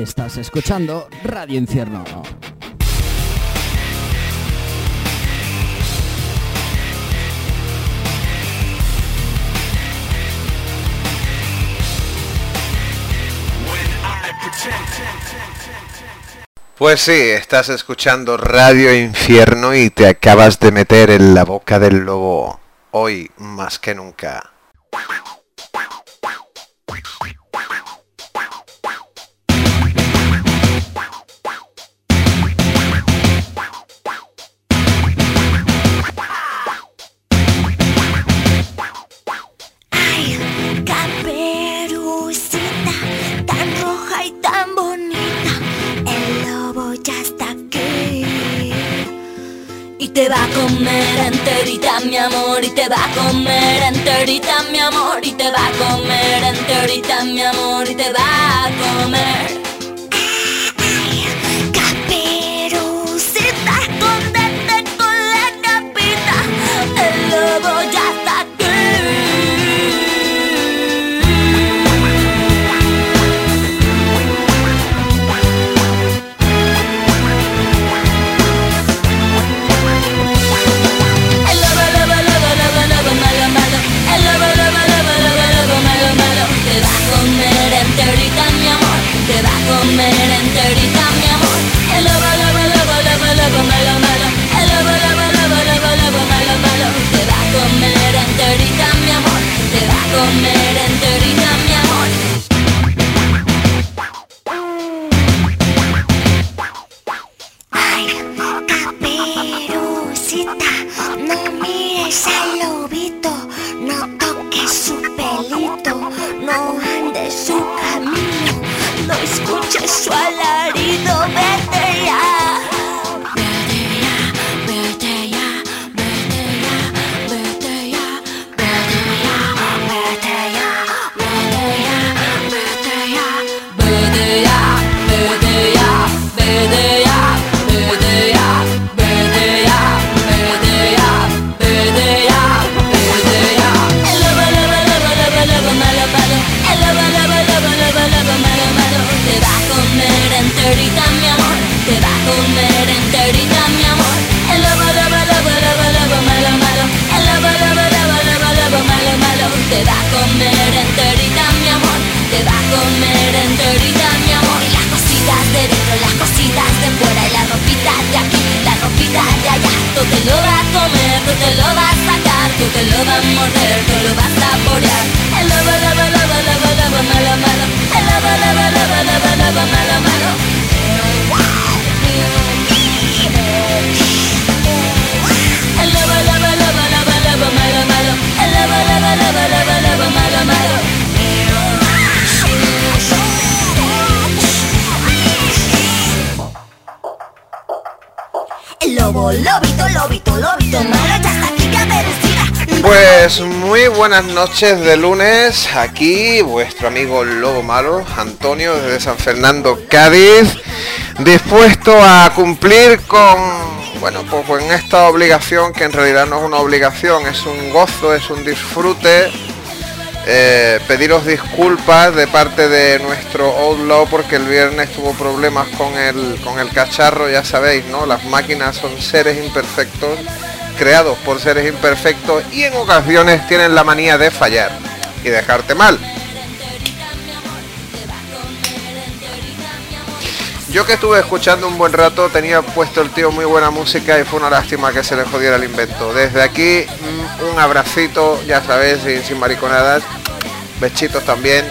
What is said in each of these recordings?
Estás escuchando Radio Infierno. Pues sí, estás escuchando Radio Infierno y te acabas de meter en la boca del lobo. Hoy más que nunca. Va a comer enterita, mi amor. Y te va a comer enterita, mi amor. Y te va a comer enterita, mi amor. Y te va a comer. sensual. Tú te lo vas a comer, tú te lo vas a sacar, tú te lo vas a morder, tú lo vas a saborear. El lobo, lobo, lobo, lobo, lobo, malo, malo. El lobo, lobo, lobo, lobo, lobo, malo, malo. El lobo, lobo, lobo, lobo, lobo, malo, malo. El lobo, lobo, lobo, lobo, lobo, malo, malo. Pues muy buenas noches de lunes, aquí vuestro amigo Lobo Malo, Antonio desde San Fernando, Cádiz, dispuesto a cumplir con, bueno, pues con esta obligación que en realidad no es una obligación, es un gozo, es un disfrute. Eh, pediros disculpas de parte de nuestro Outlaw porque el viernes tuvo problemas con el, con el cacharro, ya sabéis, ¿no? Las máquinas son seres imperfectos, creados por seres imperfectos y en ocasiones tienen la manía de fallar y dejarte mal. Yo que estuve escuchando un buen rato, tenía puesto el tío muy buena música y fue una lástima que se le jodiera el invento. Desde aquí, mm, un abracito, ya sabes, sin, mariconadas, bechitos también.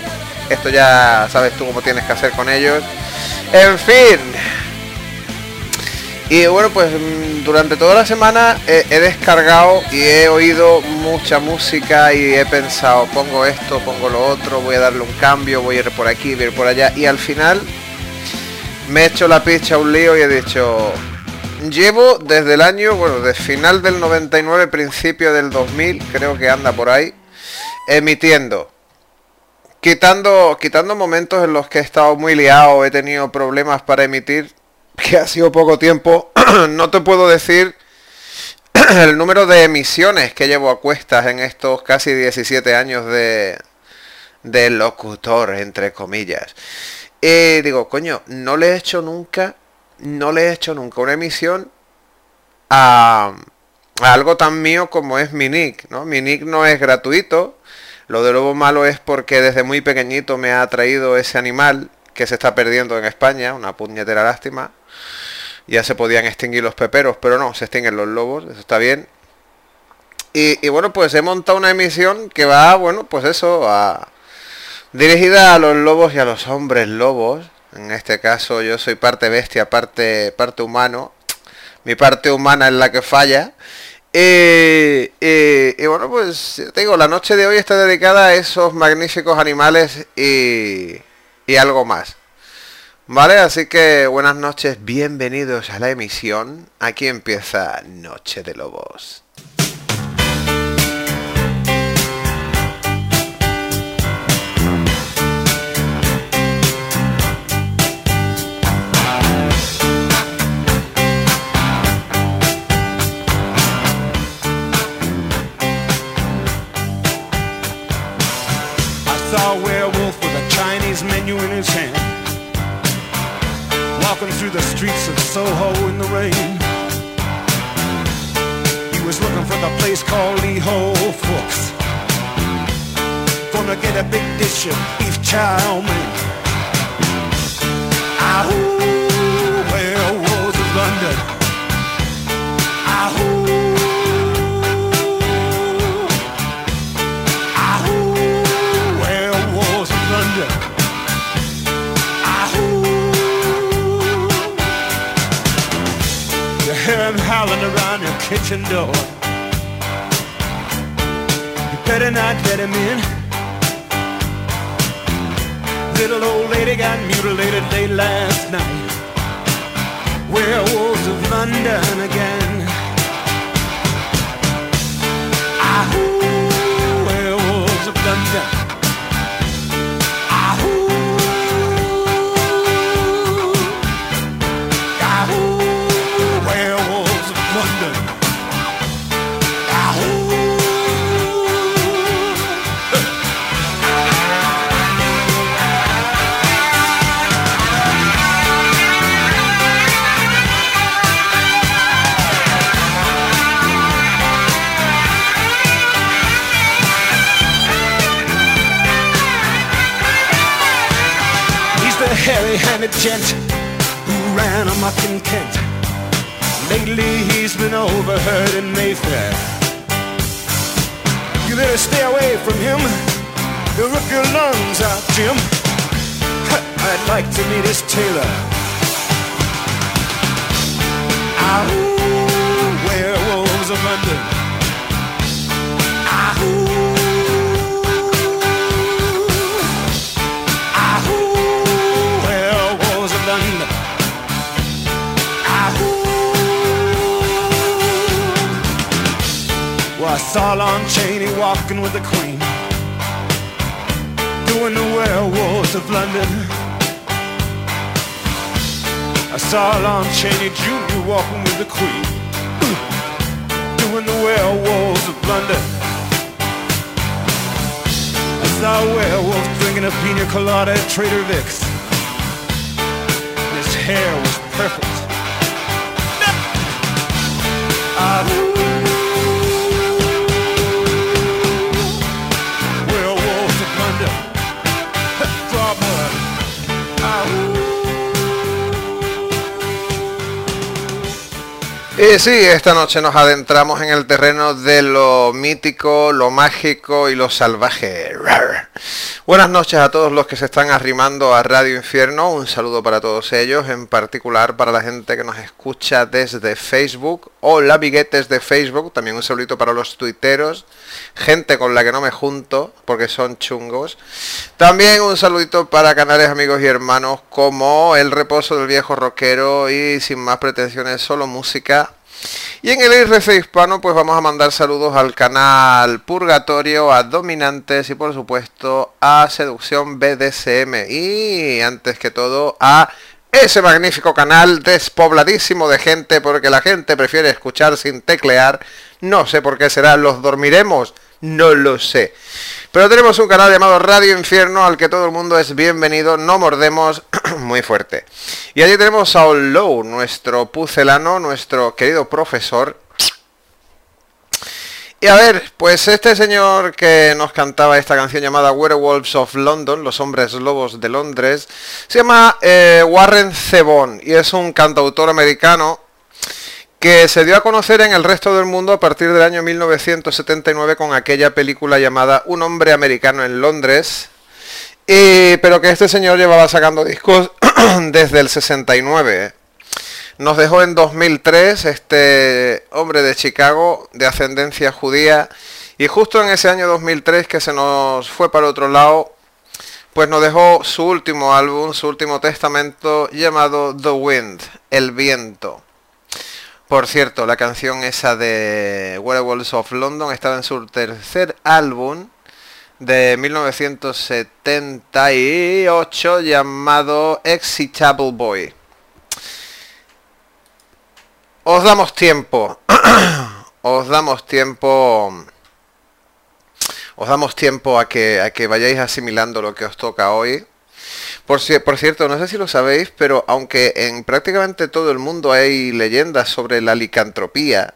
Esto ya sabes tú cómo tienes que hacer con ellos. En fin. Y bueno, pues mm, durante toda la semana he, he descargado y he oído mucha música y he pensado, pongo esto, pongo lo otro, voy a darle un cambio, voy a ir por aquí, voy a ir por allá. Y al final me he hecho la picha un lío y he dicho, llevo desde el año, bueno, de final del 99, principio del 2000, creo que anda por ahí, emitiendo quitando, quitando momentos en los que he estado muy liado, he tenido problemas para emitir, que ha sido poco tiempo, no te puedo decir el número de emisiones que llevo a cuestas en estos casi 17 años de locutor, entre comillas. Y digo, coño, no le he hecho nunca, no le he hecho nunca una emisión a, algo tan mío como es mi nick, ¿no? Mi nick no es gratuito. Lo de lobo malo es porque desde muy pequeñito me ha traído ese animal que se está perdiendo en España, una puñetera lástima. Ya se podían extinguir los peperos, pero no, se extinguen los lobos, eso está bien. Y, y bueno, pues he montado una emisión que va, bueno, pues eso, a, dirigida a los lobos y a los hombres lobos. En este caso yo soy parte bestia, parte, parte humano. Mi parte humana es la que falla. Y bueno, pues te digo, la noche de hoy está dedicada a esos magníficos animales y, y algo más. Vale, así que buenas noches, bienvenidos a la emisión. Aquí empieza Noche de Lobos. Walking through the streets of Soho in the rain. He was looking for the place called Lee Ho Fooks. Gonna get a big dish of beef chow mein. Ahoo, kitchen door. You better not let him in. Little old lady got mutilated late last night. Werewolves of London again. Ahoo, werewolves of London. Your lungs out, Jim. I'd like to meet his tailor. Ahoo, werewolves of London. Ahoo. Ahoo, werewolves of London. Ahoo. Well, I saw Lon Chaney walking with the Queen, doing the werewolves of London. I saw Lon Chaney Jr. walking with the Queen, doing the werewolves of London. I saw a werewolf drinking a pina colada at Trader Vic's. His hair was perfect. Ahoo. Y sí, esta noche nos adentramos en el terreno de lo mítico, lo mágico y lo salvaje. Buenas noches a todos los que se están arrimando a Radio Infierno. Un saludo para todos ellos, en particular para la gente que nos escucha desde Facebook o la biguetes de Facebook. También un saludito para los tuiteros, gente con la que no me junto porque son chungos. También un saludito para canales amigos y hermanos como El Reposo del Viejo Rockero y sin más pretensiones, solo música Y en el IRC hispano pues vamos a mandar saludos al canal Purgatorio, a Dominantes y por supuesto a Seducción BDSM. Y antes que todo a ese magnífico canal despobladísimo de gente porque la gente prefiere escuchar sin teclear. No sé por qué será, los dormiremos, no lo sé. Pero tenemos un canal llamado Radio Infierno al que todo el mundo es bienvenido, no mordemos muy fuerte. Y allí tenemos a Low, nuestro pucelano, nuestro querido profesor. Y a ver, pues este señor que nos cantaba esta canción llamada Werewolves of London, los hombres lobos de Londres, se llama eh, Warren Zevon y es un cantautor americano que se dio a conocer en el resto del mundo a partir del año 1979 con aquella película llamada Un hombre americano en Londres, pero que este señor llevaba sacando discos desde el 69. Nos dejó en 2003 este hombre de Chicago de ascendencia judía y justo en ese año 2003 que se nos fue para otro lado, pues nos dejó su último álbum, su último testamento llamado The Wind, El Viento. Por cierto, la canción esa de Werewolves of London estaba en su tercer álbum de 1978 llamado Excitable Boy. Os damos tiempo. os damos tiempo. Os damos tiempo a que, a que vayáis asimilando lo que os toca hoy. Por, por, cierto, no sé si lo sabéis, pero aunque en prácticamente todo el mundo hay leyendas sobre la licantropía,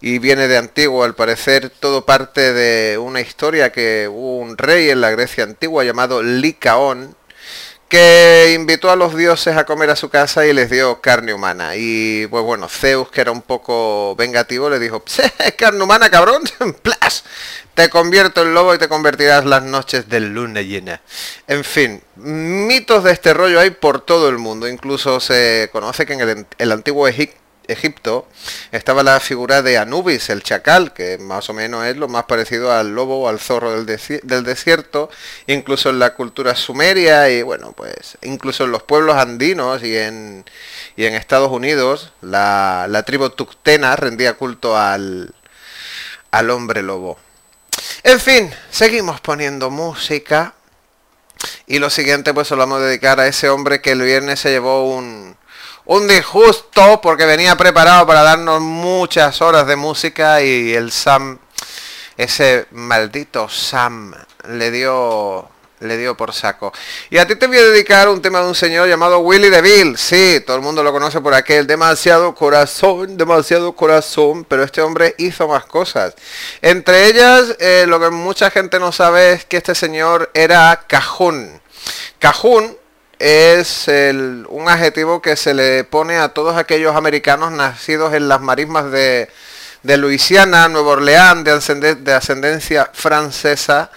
y viene de antiguo, al parecer todo parte de una historia que hubo un rey en la Grecia antigua llamado Licaón, que invitó a los dioses a comer a su casa y les dio carne humana. Y pues bueno, Zeus, que era un poco vengativo, le dijo, carne humana, cabrón, ¡Plas! Te convierto en lobo y te convertirás las noches de luna llena. En fin, mitos de este rollo hay por todo el mundo. Incluso se conoce que en el, antiguo Egipto estaba la figura de Anubis, el chacal, que más o menos es lo más parecido al lobo o al zorro del, desierto, incluso en la cultura sumeria y bueno, pues incluso en los pueblos andinos y en, y en Estados Unidos, la, tribu tuctena rendía culto al, al hombre lobo. En fin, seguimos poniendo música. Y lo siguiente pues se lo vamos a dedicar a ese hombre que el viernes se llevó un, un disgusto porque venía preparado para darnos muchas horas de música y el Sam, ese maldito Sam, le dio le dio por saco. Y a ti te voy a dedicar un tema de un señor llamado Willy DeVille. Sí, todo el mundo lo conoce por aquel. Demasiado corazón, demasiado corazón. Pero este hombre hizo más cosas. Entre ellas, eh, lo que mucha gente no sabe es que este señor era cajún. Cajún es un adjetivo que se le pone a todos aquellos americanos nacidos en las marismas de, de Luisiana, Nueva Orleans, de ascendencia francesa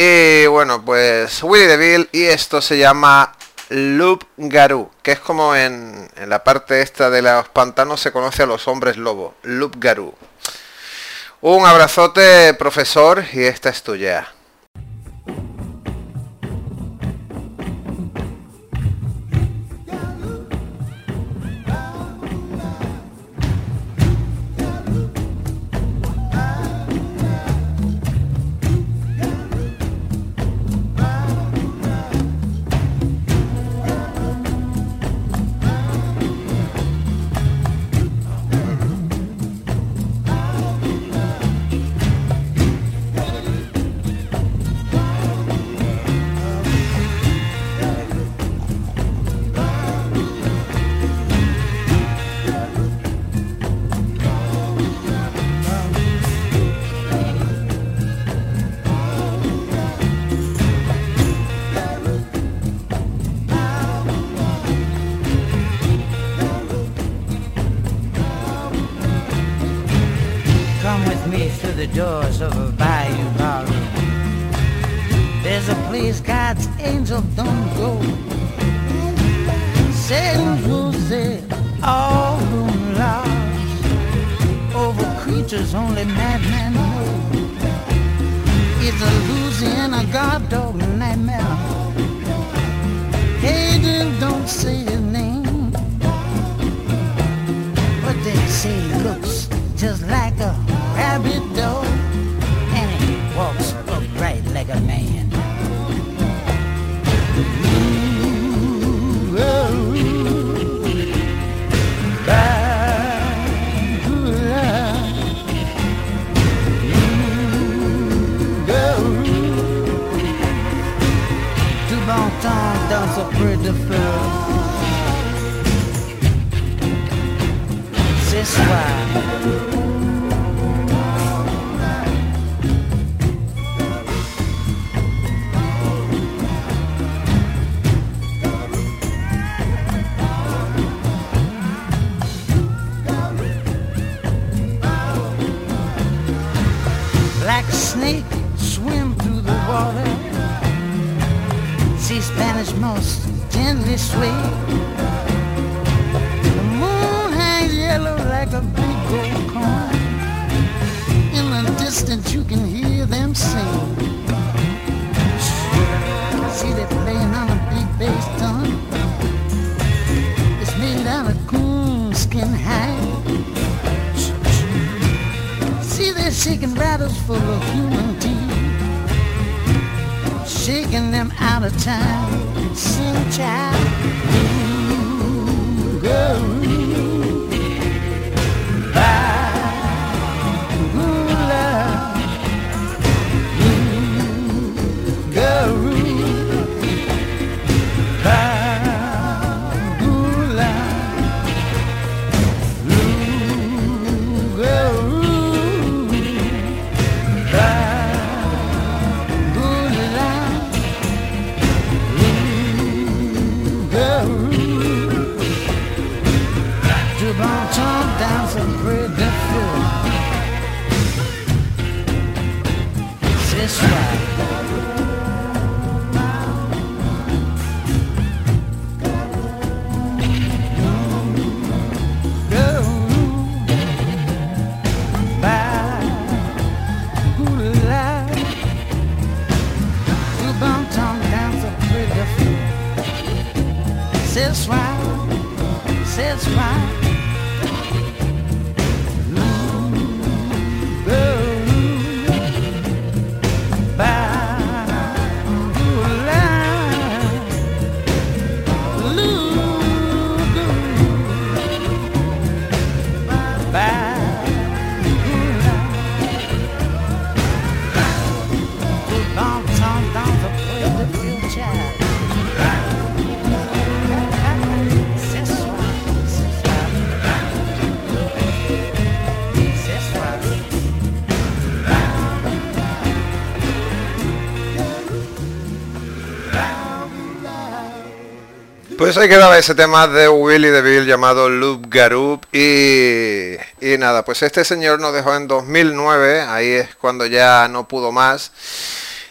y bueno, pues Willy DeVille y esto se llama Loop Garou, que es como en, en, la parte esta de los pantanos se conoce a los hombres lobo, Loop Garou. Un abrazote, profesor, y esta es tuya. Sing. See they playing on a big bass drum. It's made out of coonskin hide. See they're shaking rattles full of human teeth Shaking them out of time Sing child Ooh, girl Pues ahí quedaba ese tema de Willy DeVille llamado Loop Garoop y, y nada, pues este señor nos dejó en 2009, ahí es cuando ya no pudo más.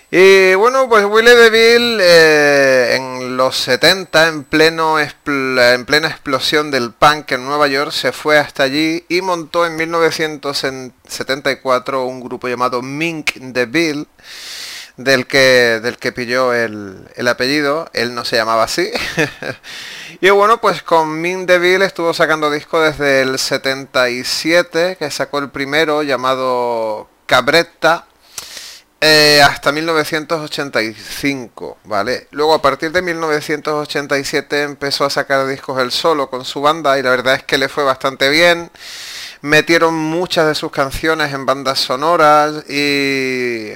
Y bueno, pues Willy DeVille eh, en los 70, en, pleno en plena explosión del punk en Nueva York, se fue hasta allí y montó en 1974 un grupo llamado Mink DeVille del que, del que pilló el, el apellido, él no se llamaba así. y bueno, pues con Min DeVille estuvo sacando disco desde el 77, que sacó el primero llamado Cabretta, eh, hasta 1985, ¿vale? Luego a partir de 1987 empezó a sacar discos él solo con su banda y la verdad es que le fue bastante bien. Metieron muchas de sus canciones en bandas sonoras y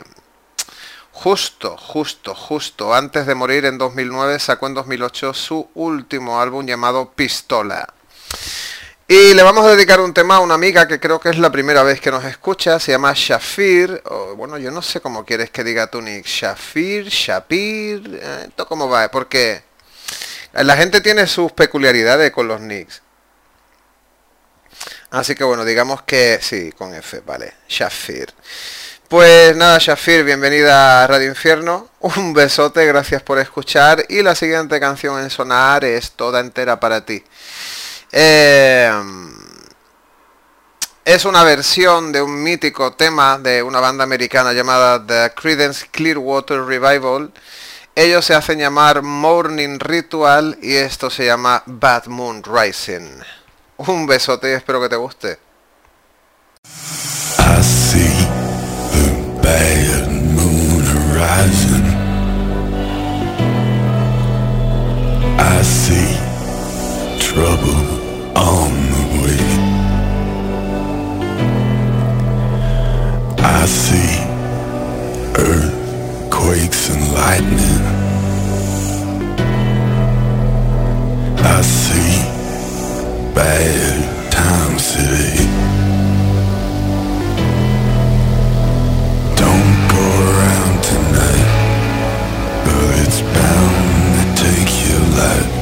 Justo, justo, justo antes de morir en 2009 sacó en 2008 su último álbum llamado Pistola. Y le vamos a dedicar un tema a una amiga que creo que es la primera vez que nos escucha, se llama Shafir, bueno, yo no sé cómo quieres que diga tu nick, Shafir, Shapir, eh, ¿esto cómo va? Porque la gente tiene sus peculiaridades con los nicks. Así que bueno, digamos que sí, con F, vale, Shafir. Pues nada, Shafir, bienvenida a Radio Infierno. Un besote, gracias por escuchar. Y la siguiente canción en sonar es toda entera para ti. Eh, es una versión de un mítico tema de una banda americana llamada The Creedence Clearwater Revival. Ellos se hacen llamar Morning Ritual y esto se llama Bad Moon Rising. Un besote y espero que te guste. The bad moon rising. I see trouble on the way. I see earthquakes and lightning. I see bad times today. loud.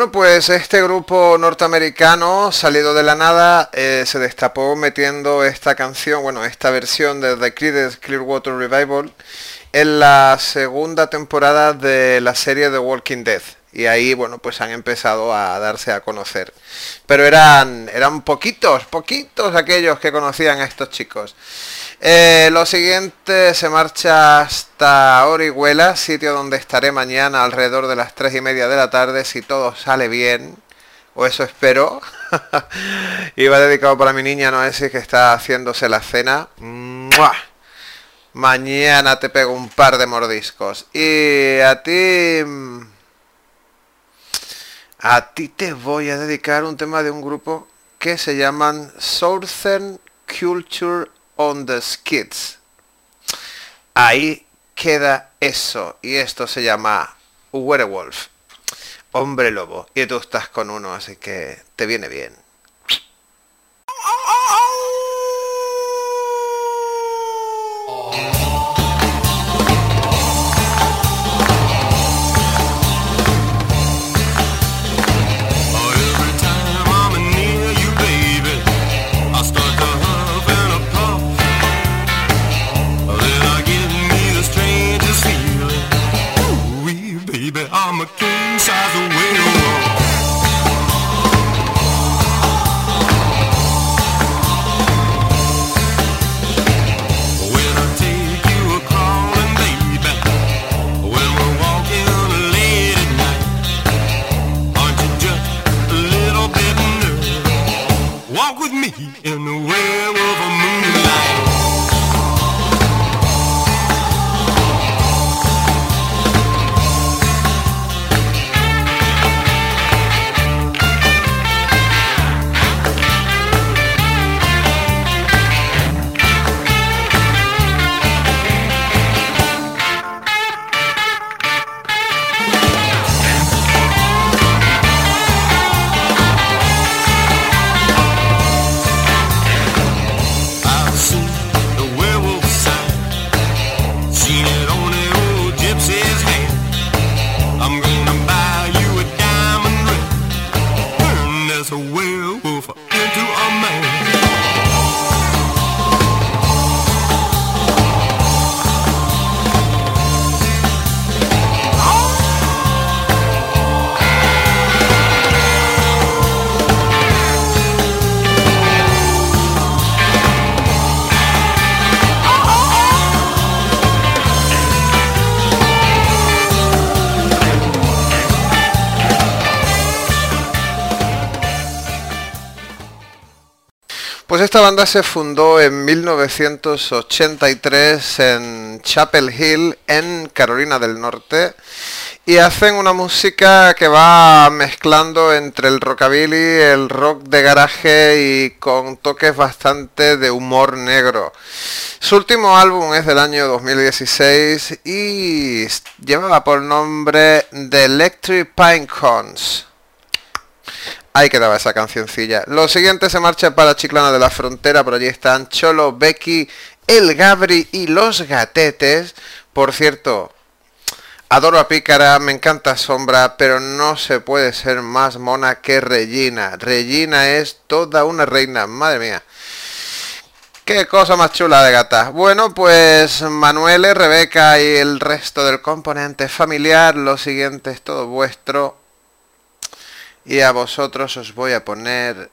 Bueno, pues este grupo norteamericano, salido de la nada, eh, se destapó metiendo esta canción, bueno, esta versión de The Creedence Clearwater Revival en la segunda temporada de la serie The Walking Dead. Y ahí, bueno, pues han empezado a darse a conocer. Pero eran, eran poquitos, poquitos aquellos que conocían a estos chicos. Eh, lo siguiente se marcha hasta Orihuela, sitio donde estaré mañana alrededor de las tres y media de la tarde, si todo sale bien, o eso espero. y va dedicado para mi niña Noesi que está haciéndose la cena. Mañana te pego un par de mordiscos. Y a ti... A ti te voy a dedicar un tema de un grupo que se llaman Southern Culture on the Skids. Ahí queda eso. Y esto se llama Werewolf. Hombre lobo. Y tú estás con uno, así que te viene bien. Esta banda se fundó en 1983 en Chapel Hill, en Carolina del Norte, y hacen una música que va mezclando entre el rockabilly, el rock de garaje y con toques bastante de humor negro. Su último álbum es del año 2016 y llevaba por nombre The Electric Pine Cones. Ahí quedaba esa cancioncilla. Lo siguiente se marcha para Chiclana de la Frontera. Por allí están Cholo, Becky, El Gabri y Los Gatetes. Por cierto, adoro a Pícara, me encanta Sombra, pero no se puede ser más mona que Regina. Regina es toda una reina, madre mía. Qué cosa más chula de gata. Bueno, pues Manuel, Rebeca y el resto del componente familiar, lo siguiente es todo vuestro. Y a vosotros os voy a poner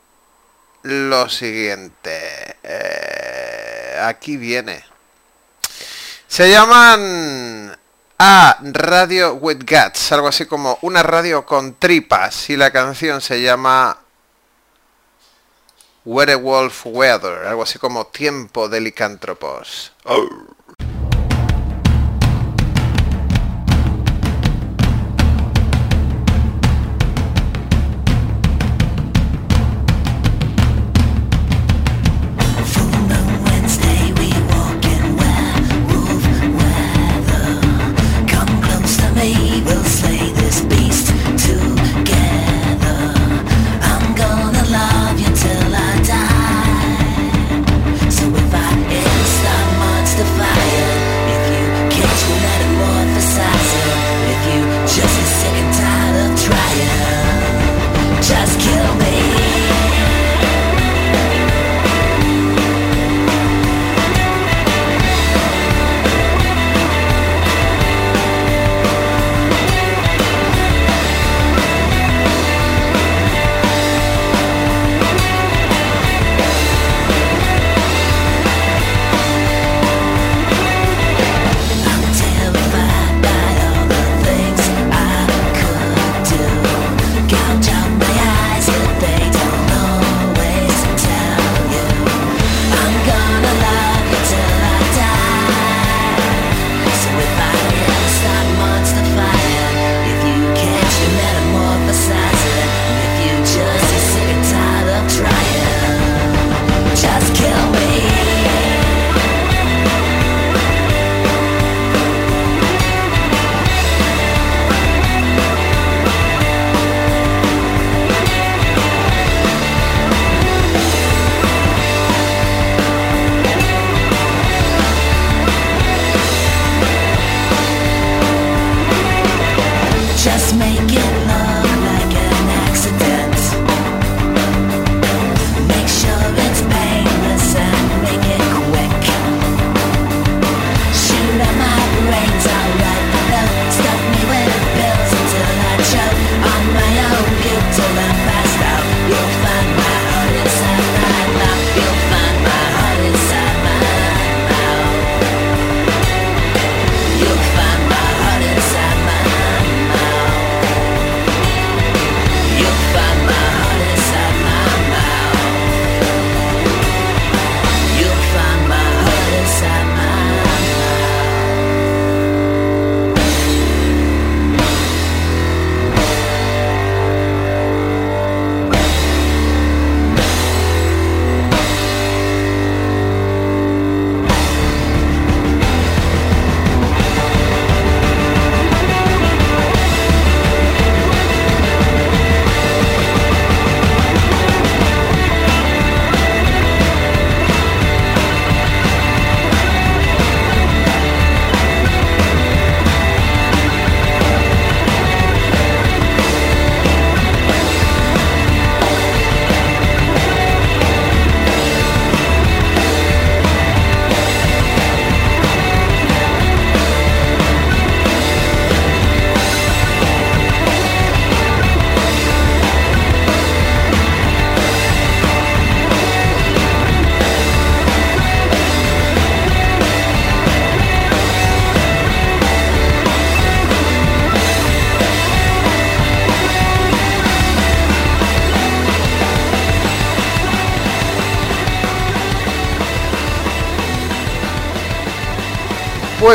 lo siguiente. Eh, aquí viene. Se llaman a Radio with Guts, algo así como una radio con tripas. Y la canción se llama Werewolf Weather, algo así como Tiempo de licántropos. Wednesday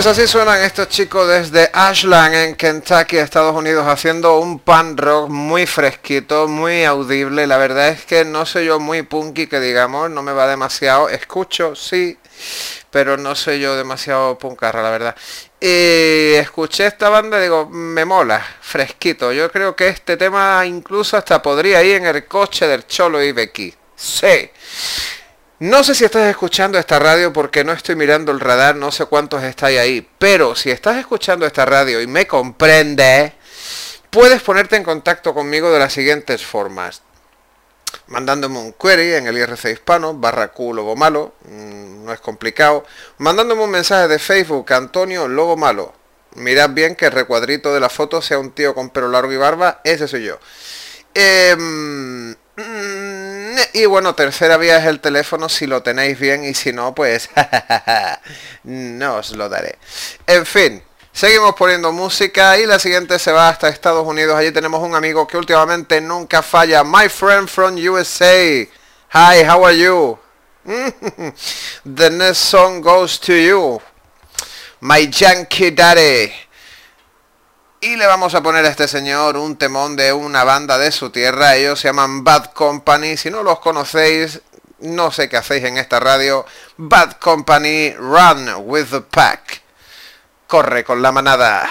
Pues así suenan estos chicos desde Ashland en Kentucky, Estados Unidos, haciendo un pan rock muy fresquito, muy audible. La verdad es que no soy yo muy punky, que digamos, no me va demasiado. Escucho, sí, pero no soy yo demasiado punkarra, la verdad. Y escuché esta banda digo, me mola, fresquito. Yo creo que este tema incluso hasta podría ir en el coche del Cholo y. Sí. No sé si estás escuchando esta radio porque no estoy mirando el radar, no sé cuántos estáis ahí, pero si estás escuchando esta radio y me comprende, puedes ponerte en contacto conmigo de las siguientes formas. Mandándome un query en el IRC hispano, barra Q Lobo Malo, mm, no es complicado. Mandándome un mensaje de Facebook, Antonio Lobo Malo. Mirad bien que el recuadrito de la foto sea un tío con pelo largo y barba, ese soy yo. Em, y bueno, tercera vía es el teléfono si lo tenéis bien y si no, pues no os lo daré. En fin, seguimos poniendo música y la siguiente se va hasta Estados Unidos. Allí tenemos un amigo que últimamente nunca falla. My friend from USA. Hi, how are you? The next song goes to you. My Yankee Daddy. Y le vamos a poner a este señor un temón de una banda de su tierra. Ellos se llaman Bad Company. Si no los conocéis, no sé qué hacéis en esta radio. Bad Company, Run with the Pack. Corre con la manada.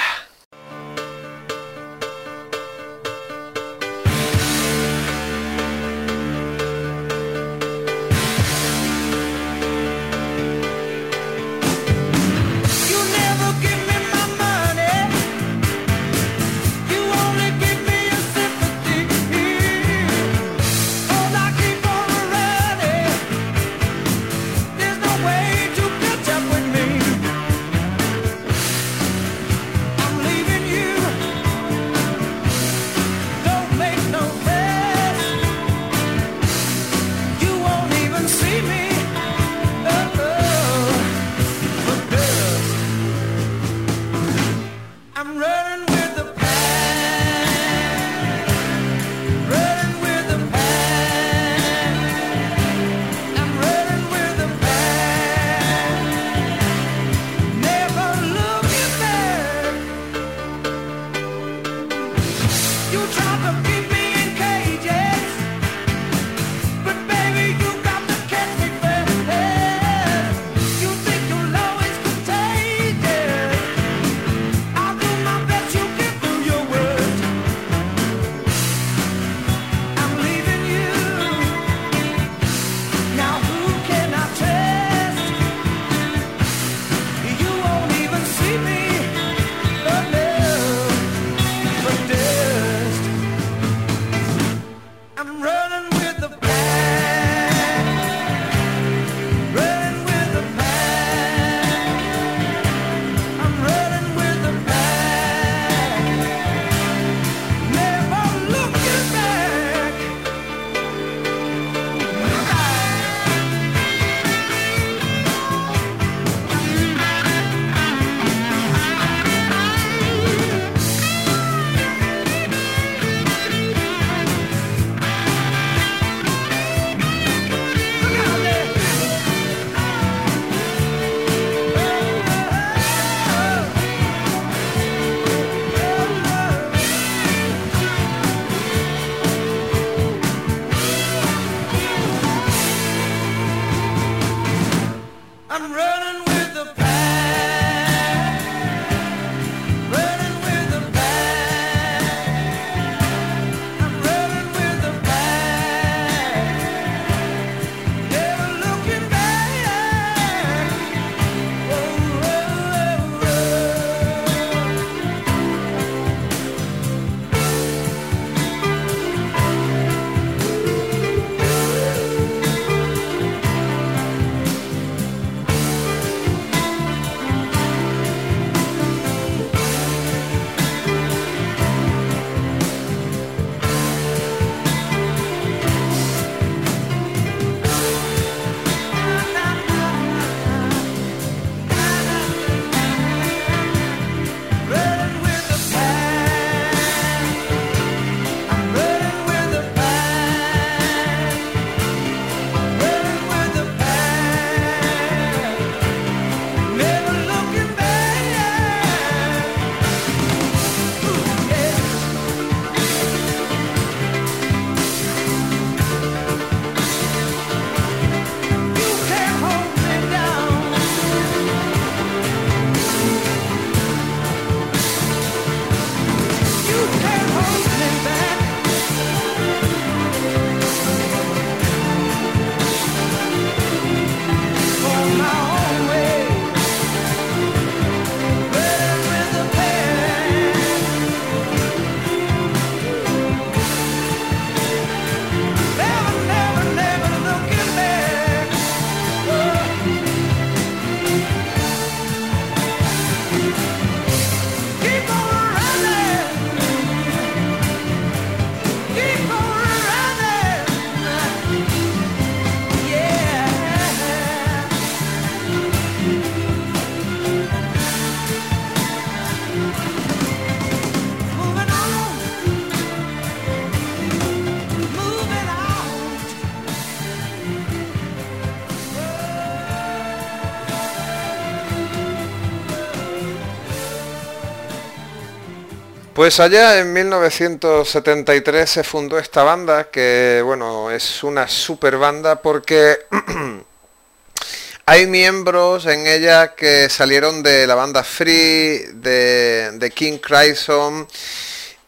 Pues allá en 1973 se fundó esta banda que, bueno, es una super banda porque hay miembros en ella que salieron de la banda Free, de, King Crimson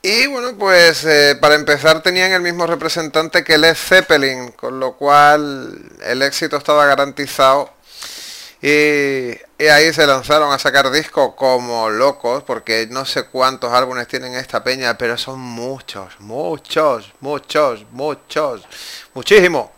y bueno, pues eh, para empezar tenían el mismo representante que Led Zeppelin, con lo cual el éxito estaba garantizado. Y, ahí se lanzaron a sacar discos como locos, porque no sé cuántos álbumes tienen esta peña, pero son muchos, muchos, muchos, muchos, muchísimos.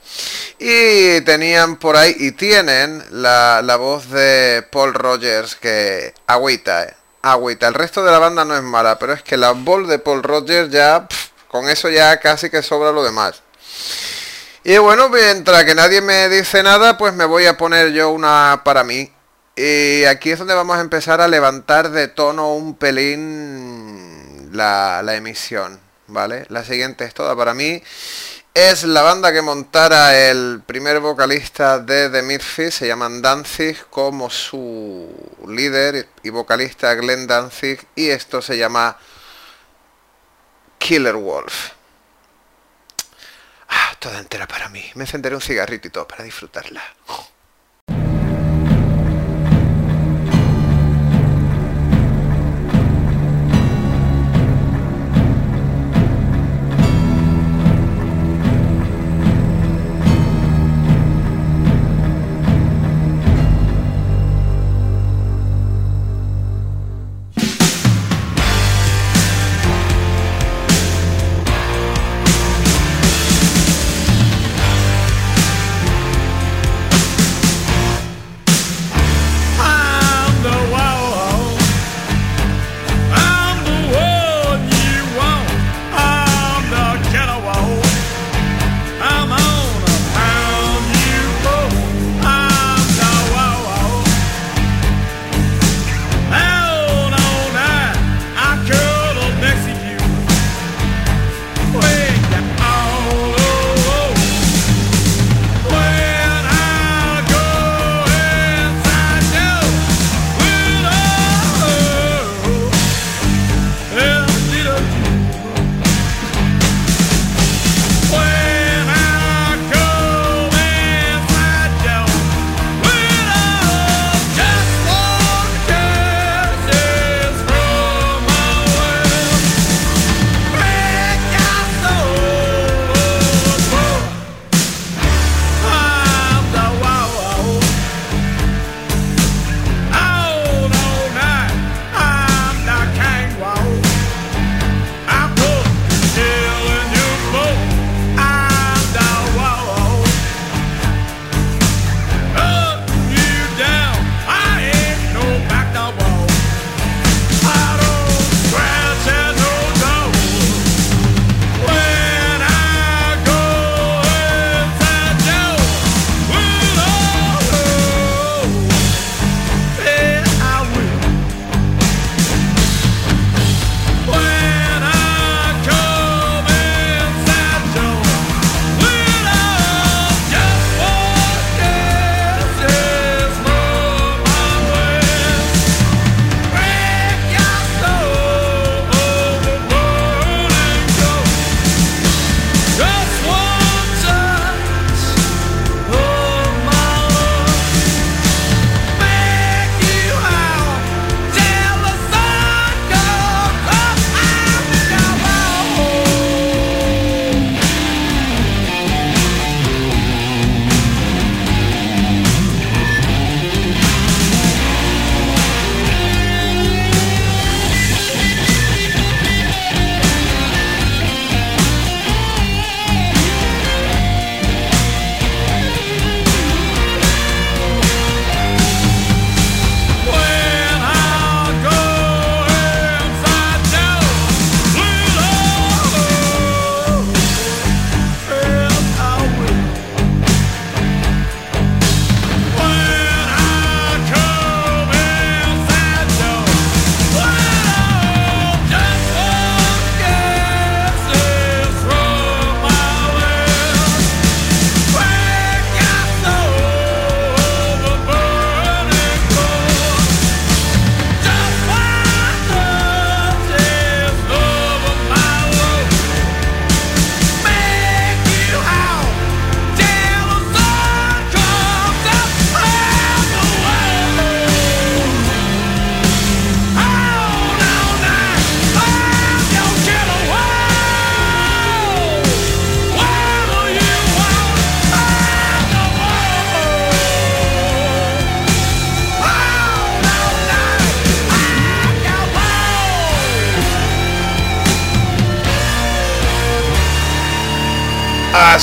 Y tenían por ahí, y tienen la, la voz de Paul Rogers, que agüita, eh, agüita. El resto de la banda no es mala, pero es que la voz de Paul Rogers ya, con eso ya casi que sobra lo demás. Y bueno, mientras que nadie me dice nada, pues me voy a poner yo una para mí. Y aquí es donde vamos a empezar a levantar de tono un pelín la, emisión, ¿vale? La siguiente es toda para mí. Es la banda que montara el primer vocalista de The Misfits, se llaman Danzig, como su líder y vocalista Glenn Danzig, y esto se llama Killer Wolf. Ah, toda entera para mí. Me encenderé un cigarrito y todo para disfrutarla.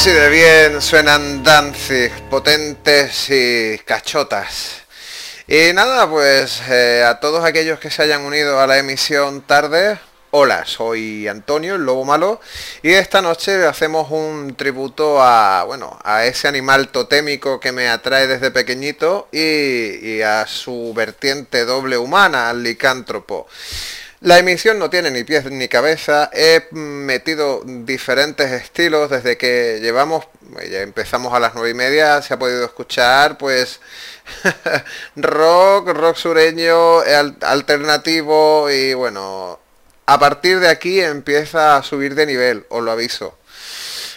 Así de bien suenan Danzig, potentes y cachotas. Y nada, pues eh, a todos aquellos que se hayan unido a la emisión tarde, hola, soy Antonio, el Lobo Malo, y esta noche hacemos un tributo a, bueno, a ese animal totémico que me atrae desde pequeñito y, y a su vertiente doble humana, al licántropo. La emisión no tiene ni pies ni cabeza, he metido diferentes estilos desde que llevamos, ya empezamos a las nueve y media, se ha podido escuchar pues rock, rock sureño, al- alternativo y bueno, a partir de aquí empieza a subir de nivel, os lo aviso.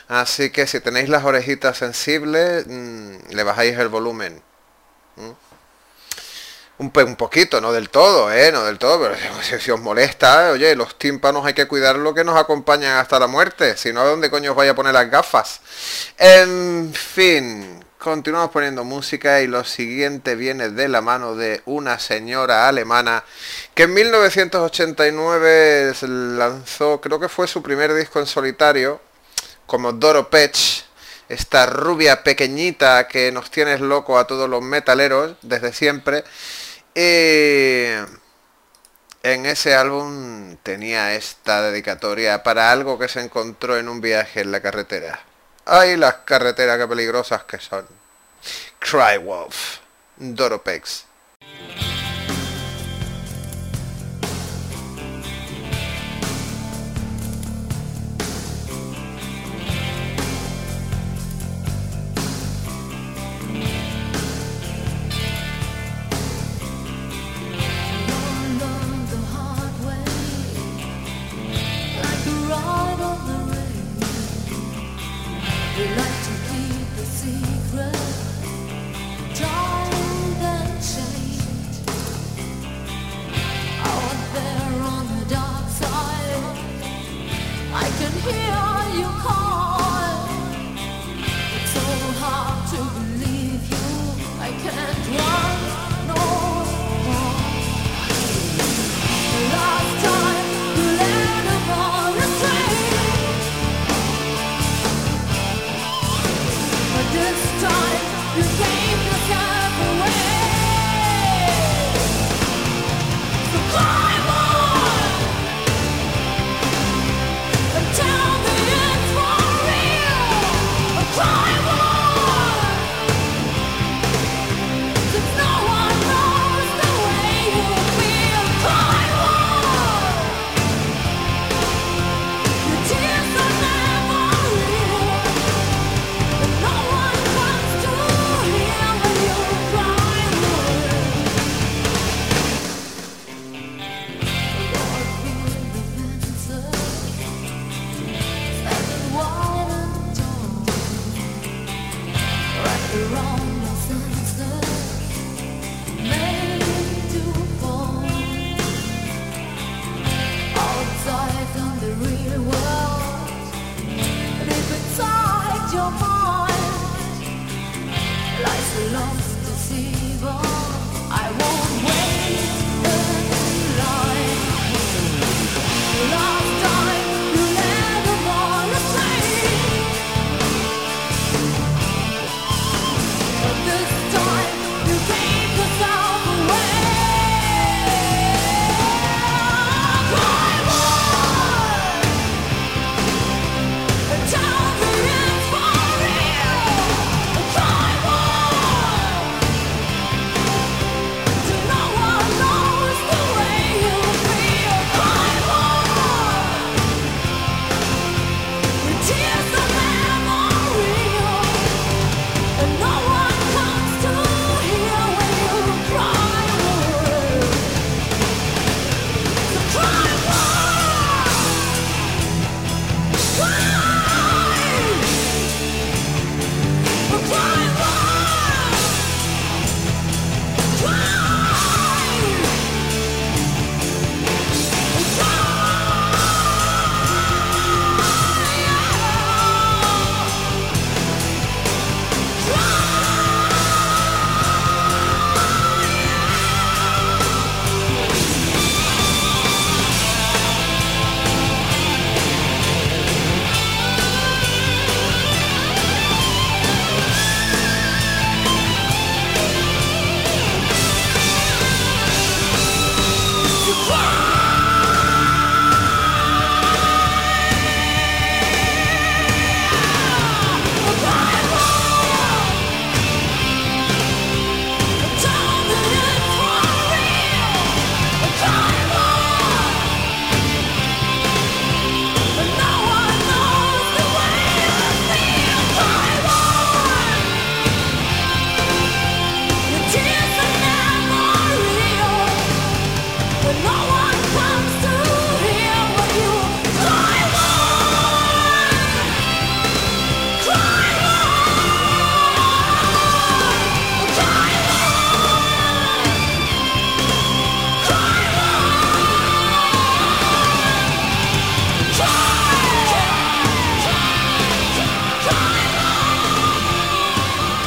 Así que si tenéis las orejitas sensibles, mm, le bajáis el volumen. Un, poquito, no del todo, ¿eh? No del todo, pero si, si os molesta, oye, los tímpanos hay que cuidar lo que nos acompañan hasta la muerte. Si no, ¿a dónde coño os vaya a poner las gafas? En fin, continuamos poniendo música y lo siguiente viene de la mano de una señora alemana que en 1989 se lanzó, creo que fue su primer disco en solitario, como Doro Pech, esta rubia pequeñita que nos tienes loco a todos los metaleros desde siempre. Y en ese álbum tenía esta dedicatoria para algo que se encontró en un viaje en la carretera. Ay, las carreteras que peligrosas que son. Cry Wolf, Doropex.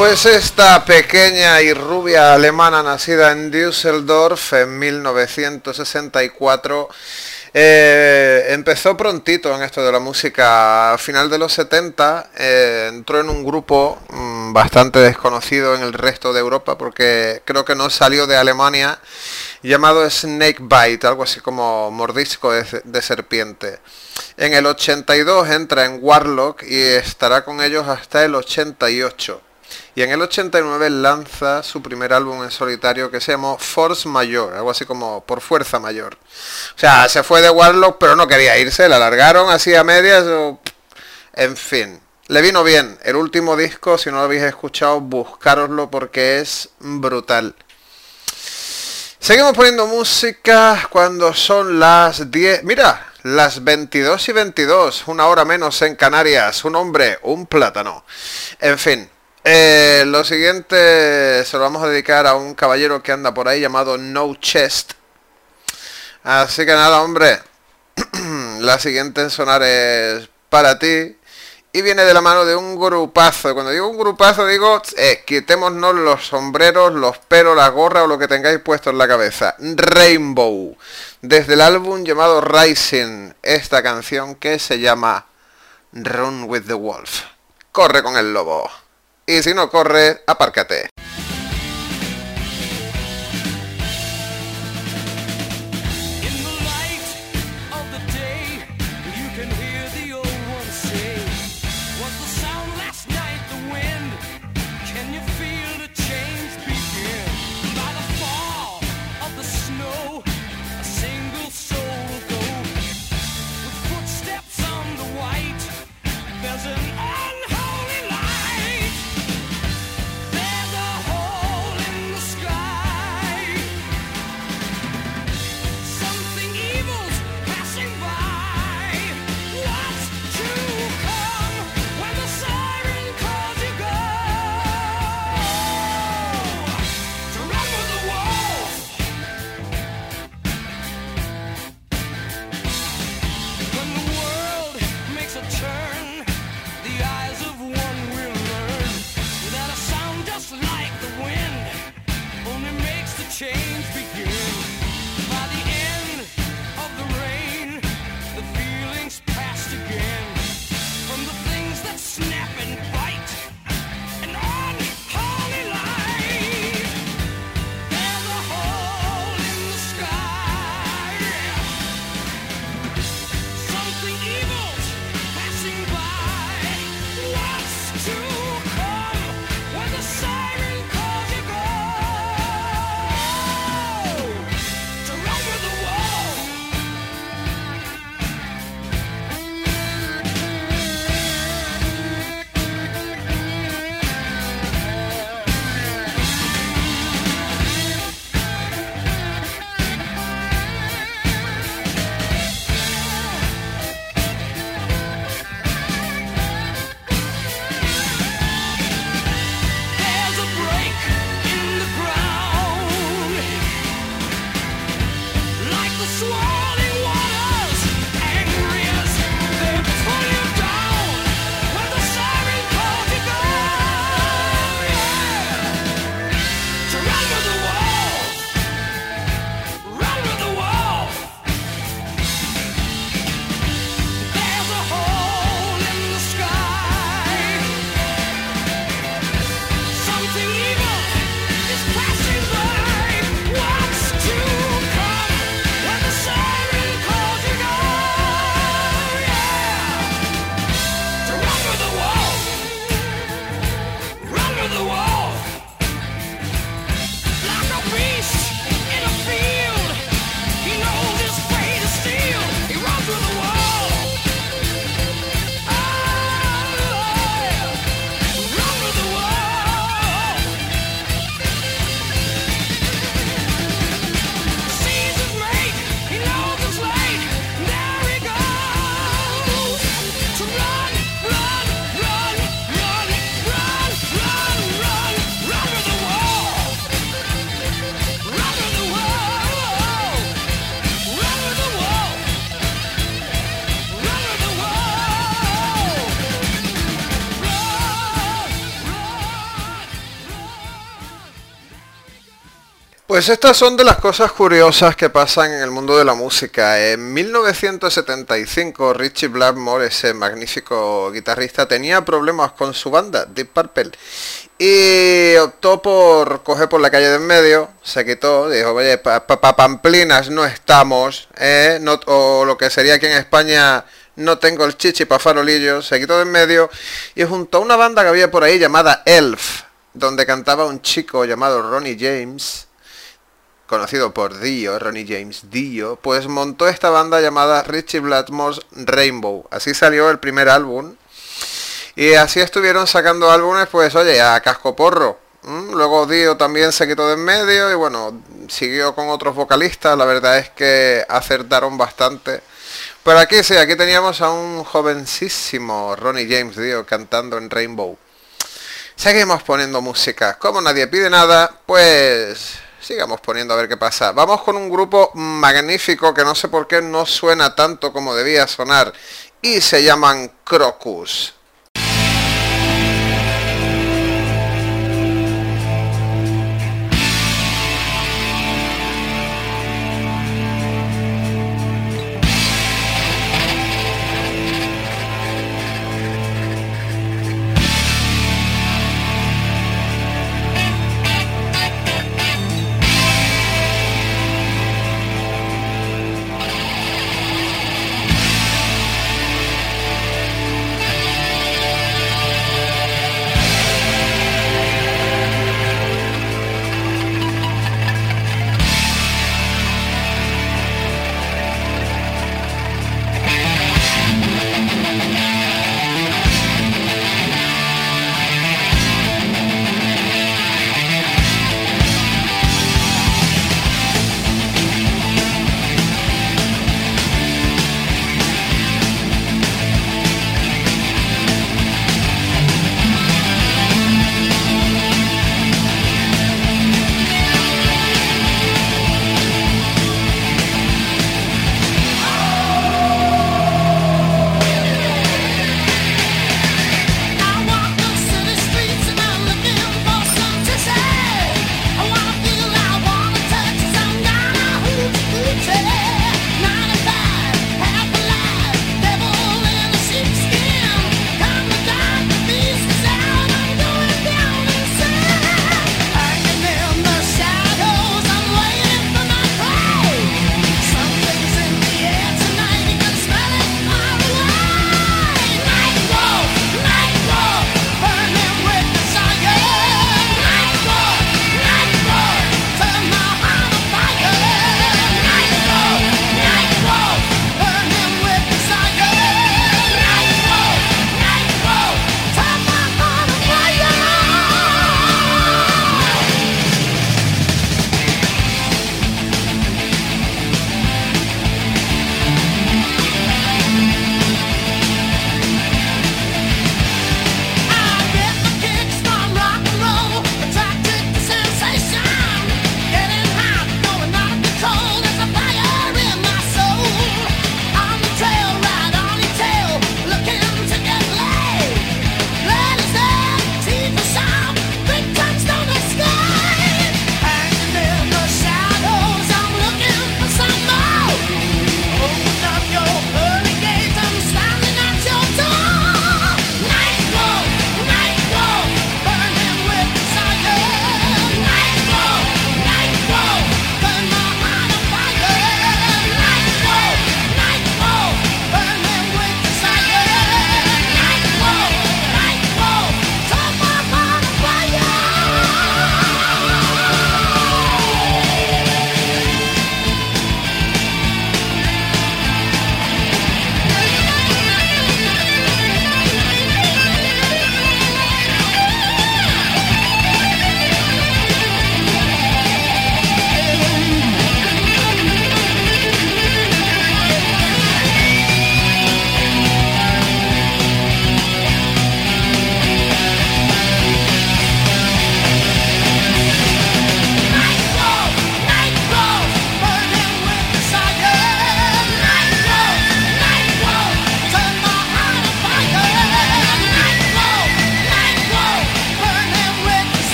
Pues esta pequeña y rubia alemana nacida en Düsseldorf en 1964 eh, empezó prontito en esto de la música. A final de los 70 eh, entró en un grupo mm, bastante desconocido en el resto de Europa porque creo que no salió de Alemania llamado Snakebite, algo así como mordisco de, de serpiente. En el 82 entra en Warlock y estará con ellos hasta el 88. Y en el 89 lanza su primer álbum en solitario que se llamó Force Mayor, algo así como por fuerza mayor. O sea, se fue de Warlock pero no quería irse, la alargaron así a medias o... En fin, le vino bien. El último disco, si no lo habéis escuchado, buscároslo porque es brutal. Seguimos poniendo música cuando son las 10... Mira, las 22 y 22, una hora menos en Canarias. Un hombre, un plátano. En fin, eh, lo siguiente se lo vamos a dedicar a un caballero que anda por ahí llamado No Chest. Así que nada, hombre. la siguiente en sonar es para ti. Y viene de la mano de un grupazo. Cuando digo un grupazo digo, eh, quitémonos los sombreros, los pelos, la gorra o lo que tengáis puesto en la cabeza. Rainbow. Desde el álbum llamado Rising. Esta canción que se llama Run with the Wolf. Corre con el lobo. Y si no corre, apárcate. Pues estas son de las cosas curiosas que pasan en el mundo de la música. En 1975 Richie Blackmore, ese magnífico guitarrista, tenía problemas con su banda, Deep Purple. Y optó por coger por la calle de en medio, se quitó, dijo, oye, pa, pa- pa pamplinas no estamos, ¿eh? No- o lo que sería aquí en España, no tengo el chichi pa' farolillos, se quitó de en medio y juntó a una banda que había por ahí llamada Elf, donde cantaba un chico llamado Ronnie James, conocido por Dio, Ronnie James Dio, pues montó esta banda llamada Richie Blackmore's Rainbow. Así salió el primer álbum. Y así estuvieron sacando álbumes, pues oye, a casco porro. ¿m? Luego Dio también se quitó de en medio y bueno, siguió con otros vocalistas. La verdad es que acertaron bastante. Pero aquí sí, aquí teníamos a un jovencísimo Ronnie James Dio cantando en Rainbow. Seguimos poniendo música. Como nadie pide nada, pues sigamos poniendo a ver qué pasa. Vamos con un grupo magnífico que no sé por qué no suena tanto como debía sonar. Y se llaman Crocus.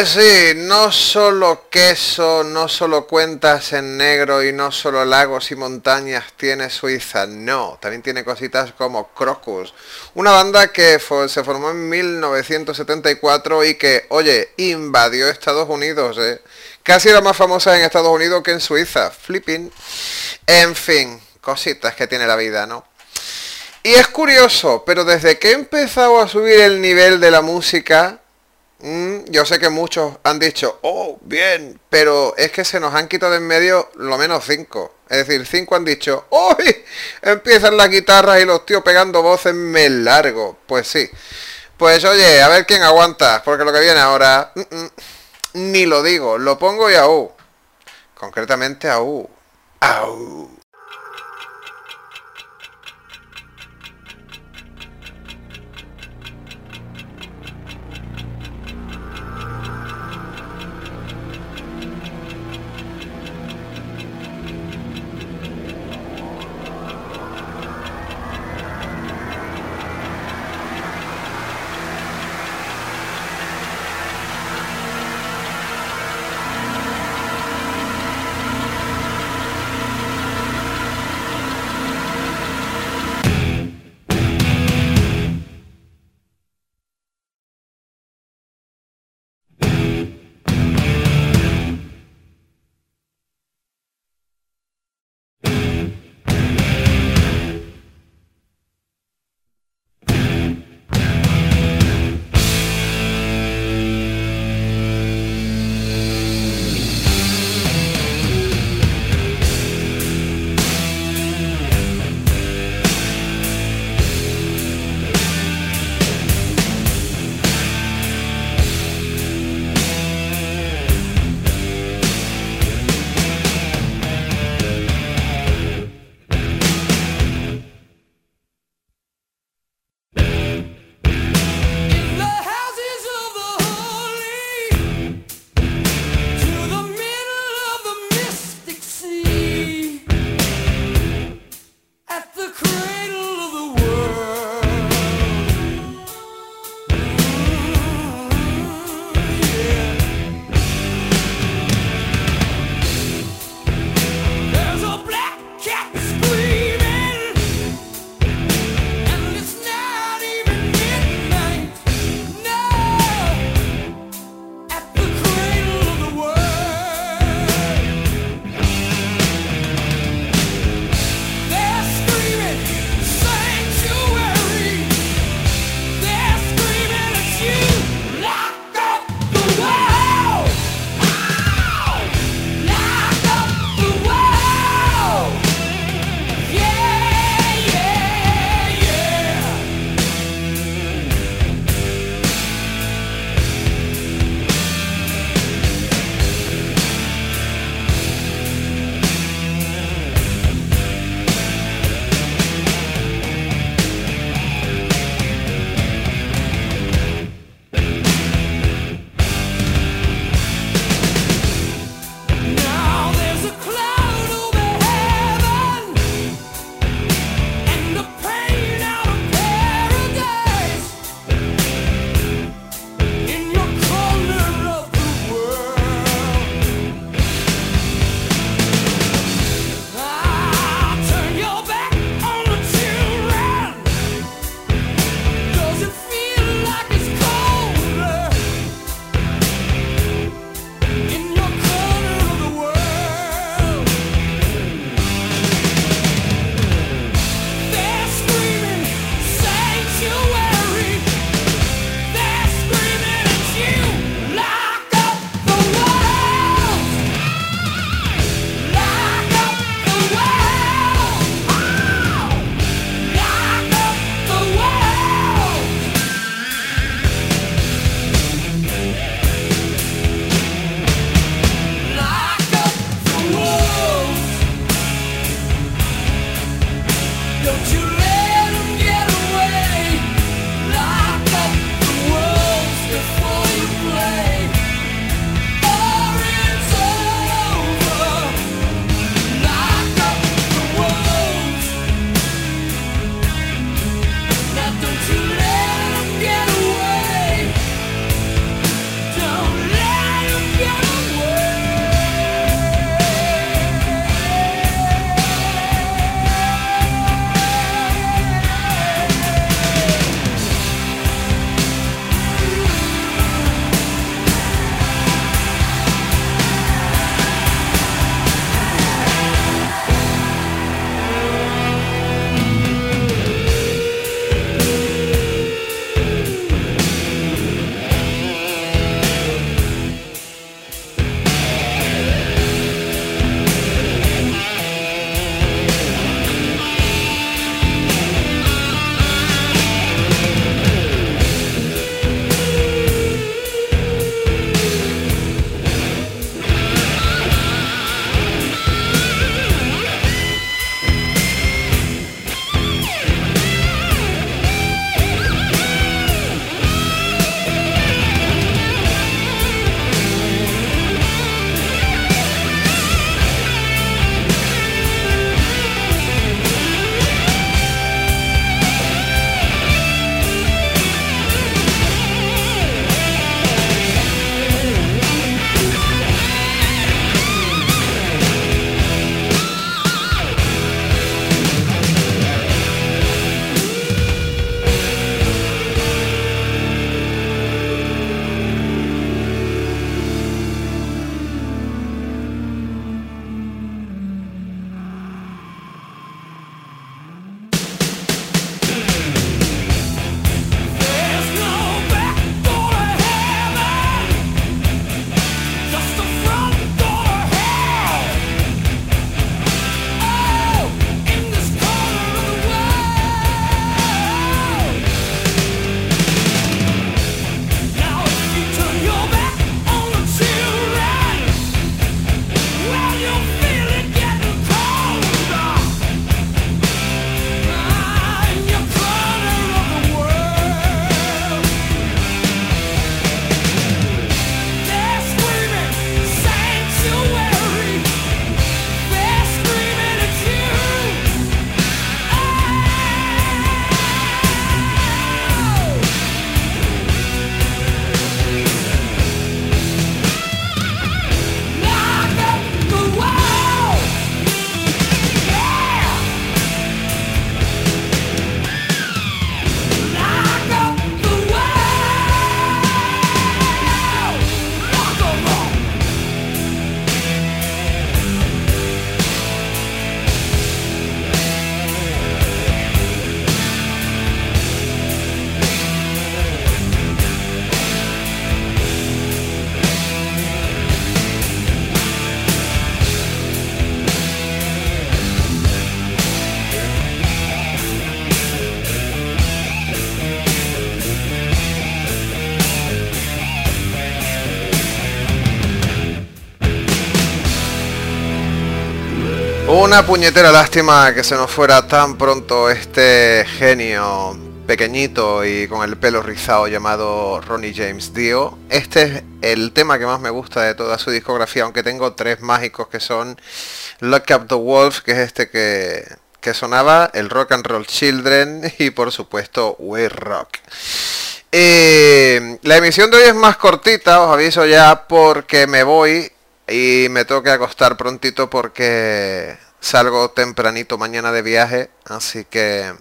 Pues sí, no solo queso, no solo cuentas en negro y no solo lagos y montañas tiene Suiza, no, también tiene cositas como Crocus, una banda que se formó en 1974 y que, oye, invadió Estados Unidos, eh. Casi era más famosa en Estados Unidos que en Suiza, flipping. En fin, cositas que tiene la vida, ¿no? Y es curioso, pero desde que he empezado a subir el nivel de la música, Mm, yo sé que muchos han dicho, oh, bien, pero es que se nos han quitado en medio lo menos cinco. Es decir, cinco han dicho, ¡Uy! Empiezan las guitarras y los tíos pegando voces me largo. Pues sí. Pues oye, a ver quién aguanta, porque lo que viene ahora, mm, mm, ni lo digo, lo pongo y aú. Concretamente aú. Aú. Una puñetera lástima que se nos fuera tan pronto este genio pequeñito y con el pelo rizado llamado Ronnie James Dio. Este es el tema que más me gusta de toda su discografía, aunque tengo tres mágicos que son Lock Up the Wolf, que es este que, que sonaba, el Rock and Roll Children y por supuesto We Rock. Eh, la emisión de hoy es más cortita, os aviso ya porque me voy y me tengo que acostar prontito porque salgo tempranito mañana de viaje, así que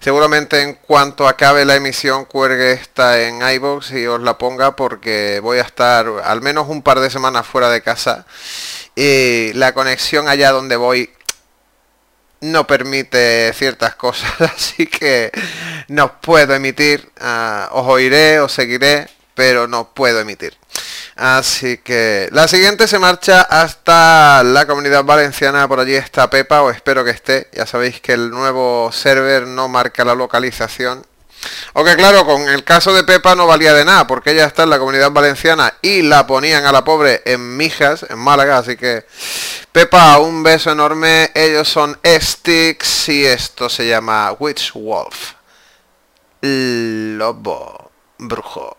seguramente en cuanto acabe la emisión cuelgue esta en iVoox y os la ponga porque voy a estar al menos un par de semanas fuera de casa y la conexión allá donde voy no permite ciertas cosas, así que no puedo emitir, ah, os oiré, os seguiré, pero no puedo emitir. Así que la siguiente se marcha hasta la comunidad valenciana, por allí está Pepa, o espero que esté. Ya sabéis que el nuevo server no marca la localización. Aunque claro, con el caso de Pepa no valía de nada, porque ella está en la comunidad valenciana y la ponían a la pobre en Mijas, en Málaga, así que Pepa, un beso enorme. Ellos son Sticks y esto se llama Witch Wolf. Lobo brujo.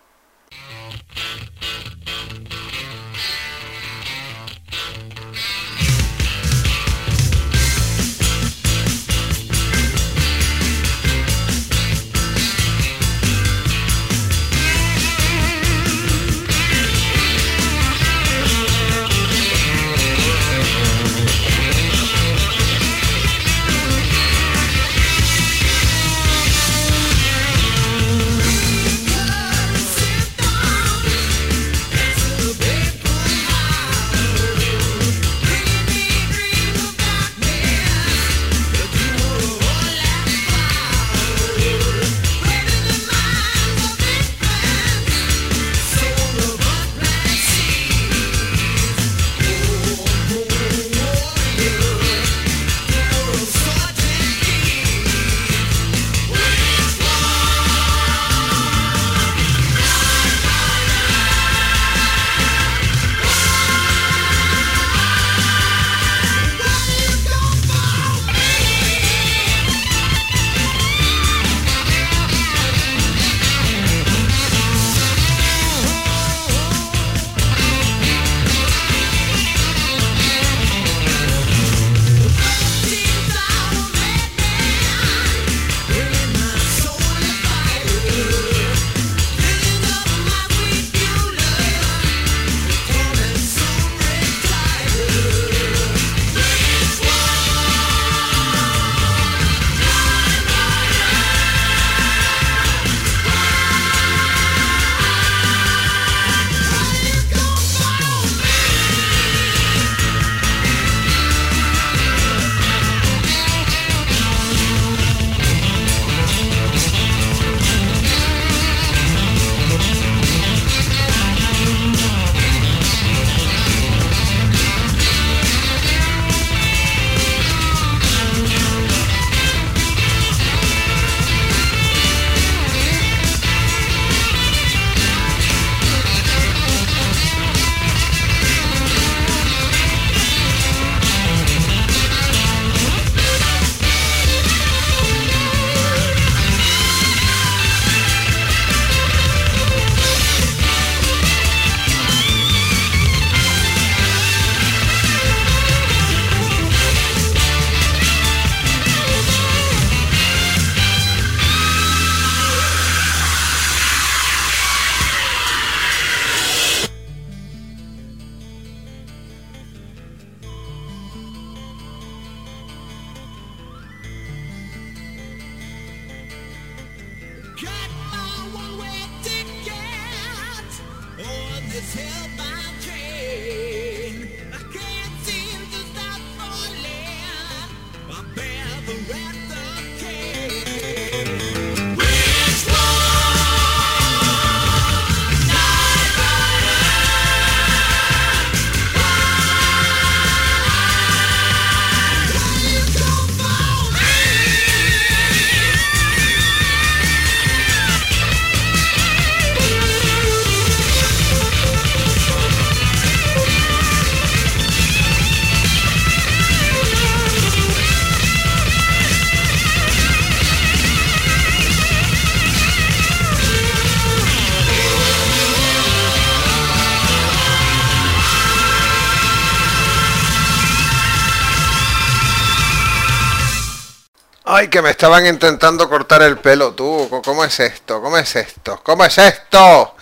Que me estaban intentando cortar el pelo, tú. ¿Cómo es esto? ¿Cómo es esto? ¿Cómo es esto?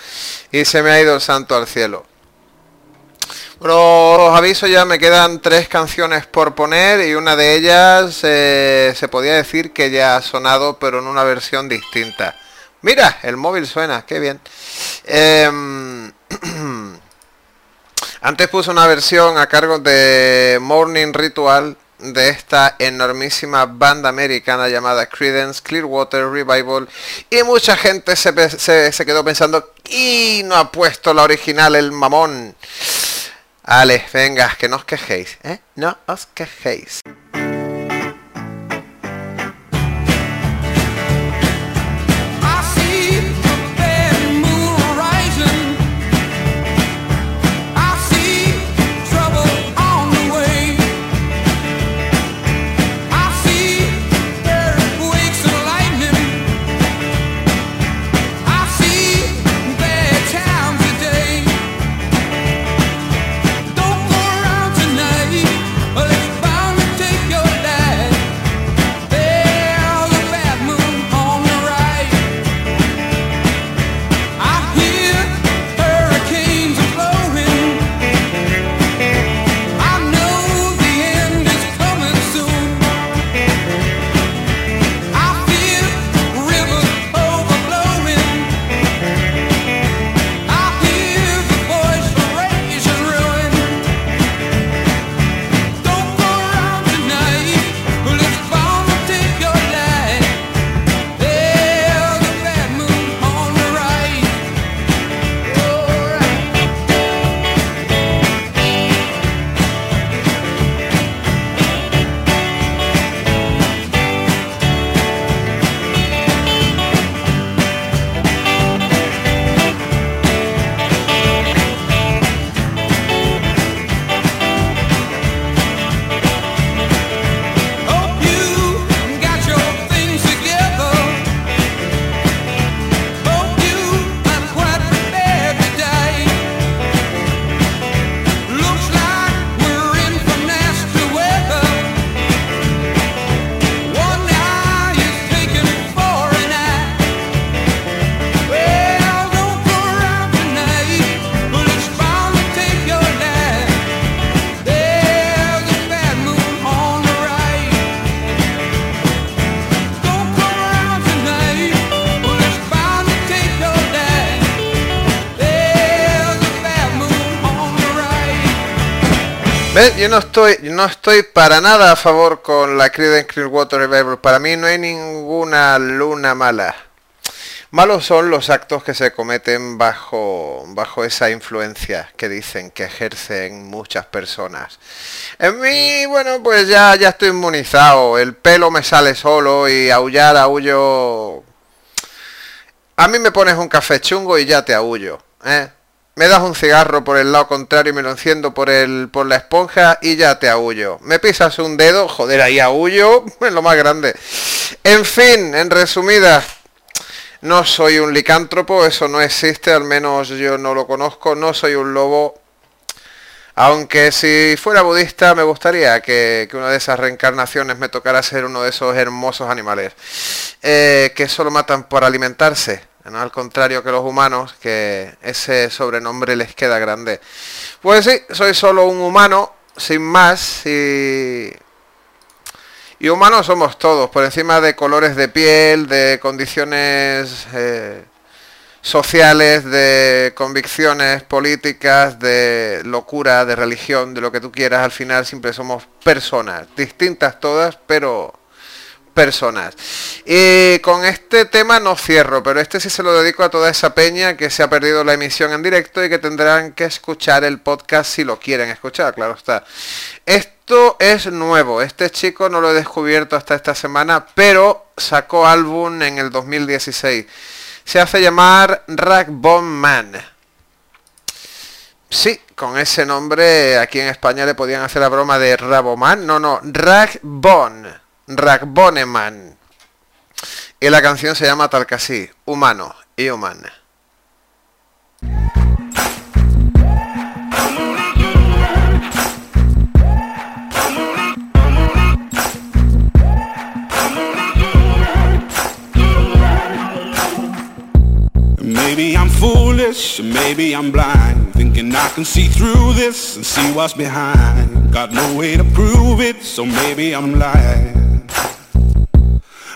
Y se me ha ido el santo al cielo. Bueno, os aviso ya, me quedan tres canciones por poner y una de ellas eh, se podía decir que ya ha sonado, pero en una versión distinta. Mira, el móvil suena, qué bien. Em, Antes puse una versión a cargo de Morning Ritual de esta enormísima banda americana llamada Credence Clearwater Revival y mucha gente se, quedó pensando y no ha puesto la original el mamón. Ale, venga, que no os quejéis, ¿eh? No os quejéis. Yo no estoy, no estoy para nada a favor con la Creedence Clearwater Revival. Para mí no hay ninguna luna mala. Malos son los actos que se cometen bajo, bajo esa influencia que dicen que ejercen muchas personas. En mí, bueno, pues ya, ya estoy inmunizado. El pelo me sale solo y aullar, aullo. A mí me pones un café chungo y ya te aullo. ¿eh? Me das un cigarro por el lado contrario y me lo enciendo por el por la esponja y ya te aullo. Me pisas un dedo, joder, ahí aullo, es lo más grande. En fin, en resumidas, no soy un licántropo, eso no existe, al menos yo no lo conozco, no soy un lobo. Aunque si fuera budista me gustaría que, que una de esas reencarnaciones me tocara ser uno de esos hermosos animales eh, que solo matan por alimentarse, ¿no? al contrario que los humanos, que ese sobrenombre les queda grande. Pues sí, soy solo un humano, sin más, y, y humanos somos todos, por encima de colores de piel, de condiciones eh, sociales, de convicciones políticas, de locura, de religión, de lo que tú quieras, al final siempre somos personas, distintas todas, pero personas. Y con este tema no cierro, pero este sí se lo dedico a toda esa peña que se ha perdido la emisión en directo y que tendrán que escuchar el podcast si lo quieren escuchar, claro está. Esto es nuevo, este chico no lo he descubierto hasta esta semana, pero sacó álbum en el 2016. Se hace llamar Ragbone Man. Sí, con ese nombre aquí en España le podían hacer la broma de Raboman. No, no, Ragbone. Ragbonneman. Y la canción se llama Talcasí, Humano y Humana. Maybe I'm foolish, maybe I'm blind Thinking I can see through this and see what's behind Got no way to prove it, so maybe I'm lying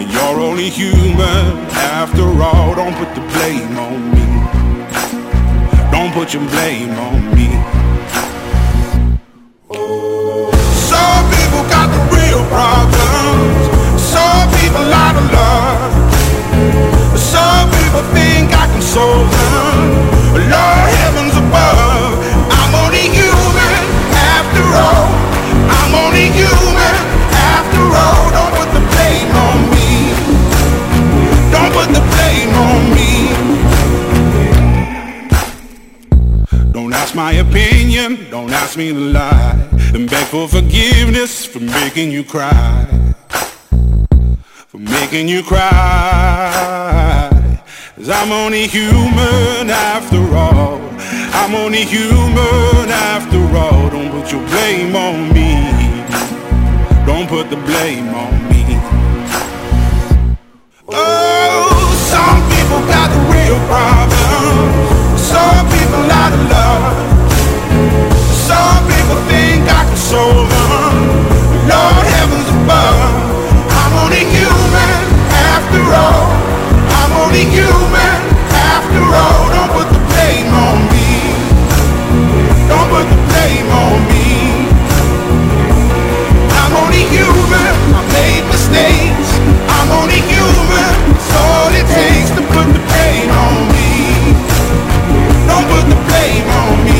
And you're only human. After all Don't put the blame on me. Don't put your blame on me. Some people got the real problems. Some people out of love Some people think I can solve them. Lord heavens opinion, don't ask me to lie And beg for forgiveness for making you cry. For making you cry. Cause I'm only human after all. I'm only human after all. Don't put your blame on me. Don't put the blame on me. Oh, some people got the real problems Some people them Lord heavens above I'm only human after all. I'm only human after all. Don't put the blame on me. Don't put the blame on me. I'm only human, I made mistakes. I'm only human, it's all it takes to put the on me. Don't put the blame on me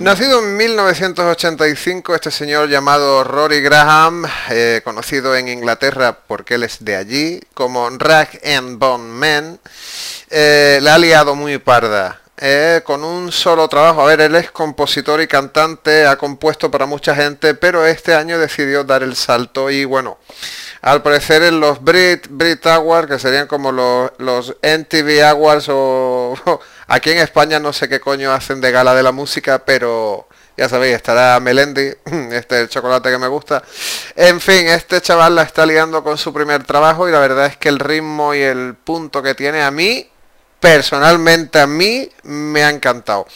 Nacido en 1985, este señor llamado Rory Graham, eh, conocido en Inglaterra porque él es de allí, como Rag and Bone Man, eh, le ha liado muy parda. eh, con un solo trabajo, a ver, él es compositor y cantante, ha compuesto para mucha gente, pero este año decidió dar el salto y bueno, al parecer en los Brit, Brit Awards, que serían como los, los NTV Awards o aquí en España no sé qué coño hacen de gala de la música, pero ya sabéis, estará Melendi, este es el chocolate que me gusta. En fin, este chaval la está liando con su primer trabajo y la verdad es que el ritmo y el punto que tiene a mí, personalmente a mí, me ha encantado.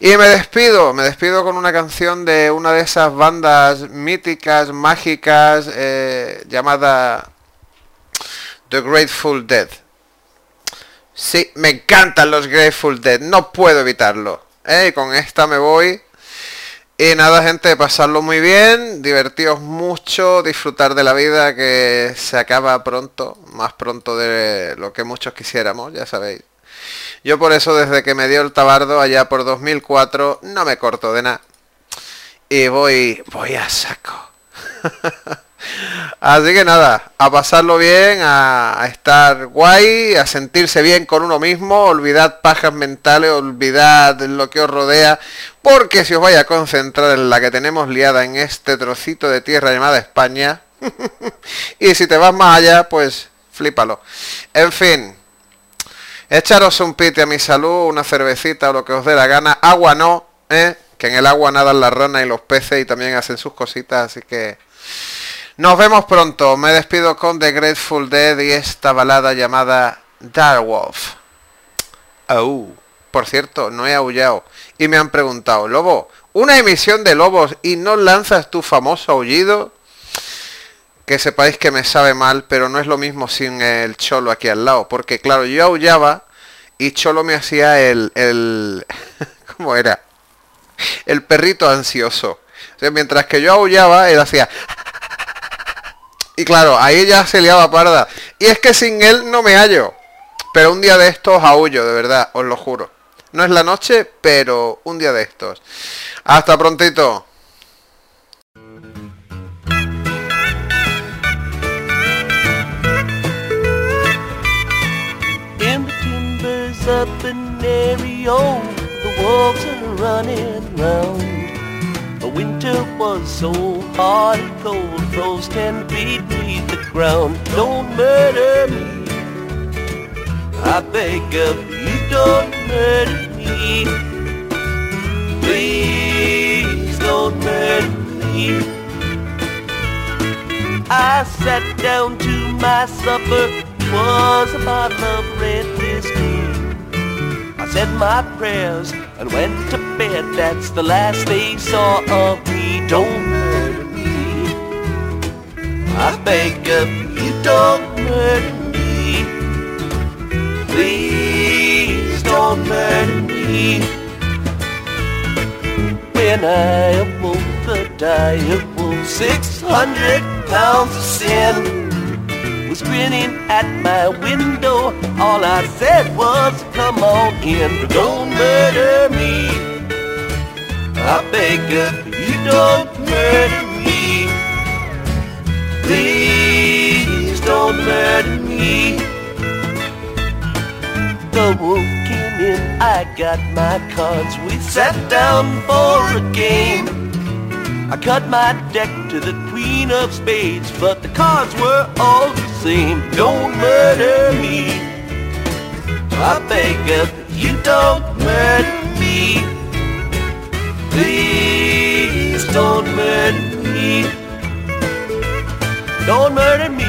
Y me despido, me despido con una canción de una de esas bandas míticas, mágicas, eh, llamada The Grateful Dead. Sí, me encantan los Grateful Dead, no puedo evitarlo. ¿eh? Con esta me voy. Y nada, gente, pasarlo muy bien, divertiros mucho, disfrutar de la vida que se acaba pronto, más pronto de lo que muchos quisiéramos, ya sabéis. Yo por eso desde que me dio el tabardo allá por 2004 no me corto de nada. Y voy, voy a saco. Así que nada, a pasarlo bien, a, estar guay, a sentirse bien con uno mismo, olvidad pajas mentales, olvidad lo que os rodea, porque si os vais a concentrar en la que tenemos liada en este trocito de tierra llamada España, y si te vas más allá, pues flípalo. En fin, echaros un pite a mi salud, una cervecita o lo que os dé la gana, agua no, ¿eh? que en el agua nadan las ranas y los peces y también hacen sus cositas, así que... Nos vemos pronto. Me despido con The Grateful Dead y esta balada llamada Dark Wolf. Oh. Por cierto, no he aullado. Y me han preguntado, Lobo, una emisión de lobos y no lanzas tu famoso aullido. Que sepáis que me sabe mal, pero no es lo mismo sin el cholo aquí al lado. Porque claro, yo aullaba y cholo me hacía el... el ¿Cómo era? El perrito ansioso. O mientras que yo aullaba, él hacía... Y claro, ahí ya se liaba parda. Y es que sin él no me hallo. Pero un día de estos aullo, de verdad, os lo juro. No es la noche, pero un día de estos. Hasta prontito. The winter was so hard and cold, froze ten feet beneath the ground. Don't murder me, I beg of you, don't murder me. Please don't murder me. I sat down to my supper, was a bottle of red whiskey. I said my prayers and went to bed, that's the last they saw of me. Don't murder me. I beg of you, don't murder me. Please don't murder me. When I awoke, the wolf, 600 pounds of sin, was grinning at my window. All I said was, come on in, don't murder me. I beg of you, don't murder me. Please don't murder me. The wolf came in, I got my cards. We sat down for a game. I cut my deck to the queen of spades, but the cards were all the same. Don't murder me. I beg of you, don't murder me. Please don't murder me. Don't murder me.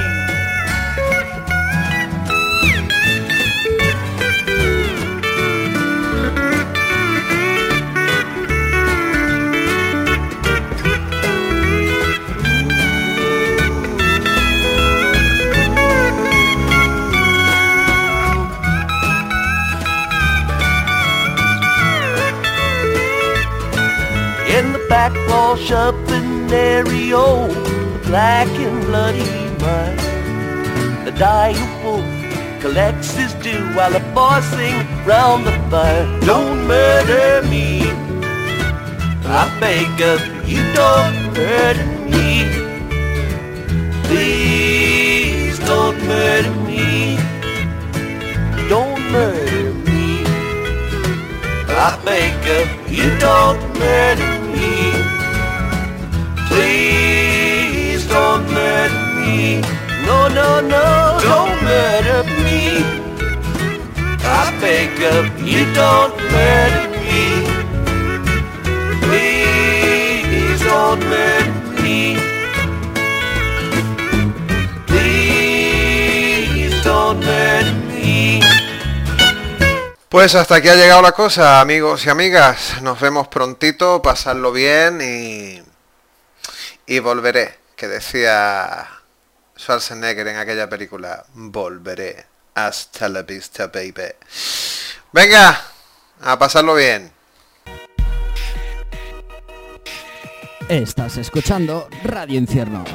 In the backwash up in Ario, the black and bloody mine. The dying wolf collects his due while the boys sing round the fire. Don't murder me. I beg of you, don't murder me. Please don't murder me. Don't murder me. I beg of you, don't murder me. No, no, no, don't murder me. I beg of you, don't murder me. Please don't murder me. Please don't murder me. Pues hasta aquí ha llegado la cosa, amigos y amigas. Nos vemos prontito, pasadlo bien y... Y volveré, que decía Schwarzenegger en aquella película. Volveré. Hasta la vista, baby. Venga, a pasarlo bien. Estás escuchando Radio Infierno.